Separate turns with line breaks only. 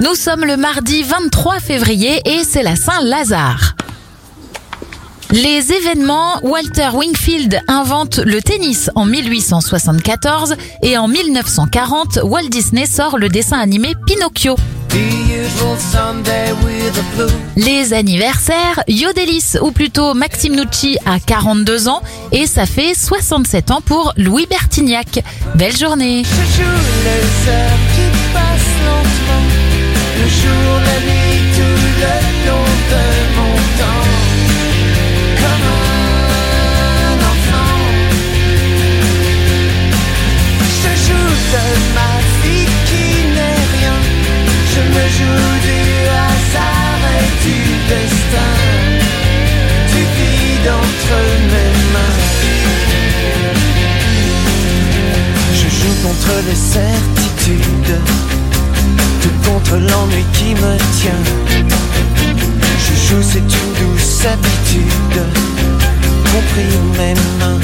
Nous sommes le mardi 23 février et c'est la Saint-Lazare. Les événements, Walter Wingfield invente le tennis en 1874 et en 1940, Walt Disney sort le dessin animé Pinocchio. Les anniversaires, Yodelis ou plutôt Maxime Nucci a 42 ans et ça fait 67 ans pour Louis Bertignac. Belle journée.
Contre les Tout contre l'ennui qui me tient. Je joue c'est une douce habitude Compris mes mains